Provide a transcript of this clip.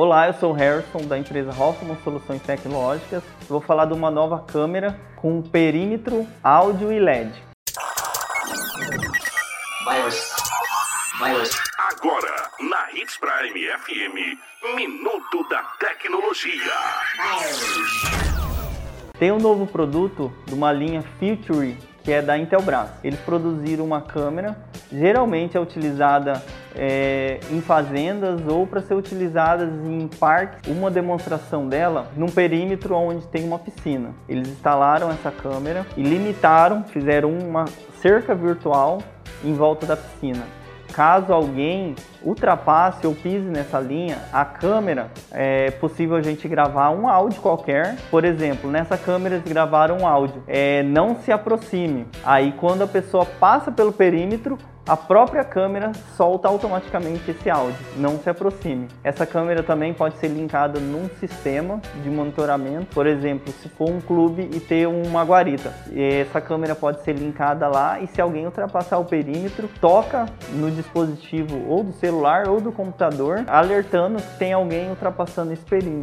Olá, eu sou o Harrison da empresa Hoffman Soluções Tecnológicas. Vou falar de uma nova câmera com perímetro, áudio e LED. Agora, na Hits Prime FM, Minuto da Tecnologia. Tem um novo produto de uma linha Future que é da Intelbras. Eles produziram uma câmera, geralmente é utilizada é, em fazendas ou para ser utilizada em parques. Uma demonstração dela num perímetro onde tem uma piscina. Eles instalaram essa câmera e limitaram, fizeram uma cerca virtual em volta da piscina caso alguém ultrapasse ou pise nessa linha, a câmera é possível a gente gravar um áudio qualquer. Por exemplo, nessa câmera eles gravaram um áudio. É, não se aproxime. Aí quando a pessoa passa pelo perímetro, a própria câmera solta automaticamente esse áudio, não se aproxime. Essa câmera também pode ser linkada num sistema de monitoramento, por exemplo, se for um clube e ter uma guarita, essa câmera pode ser linkada lá e se alguém ultrapassar o perímetro, toca no dispositivo ou do celular ou do computador, alertando que tem alguém ultrapassando esse perímetro.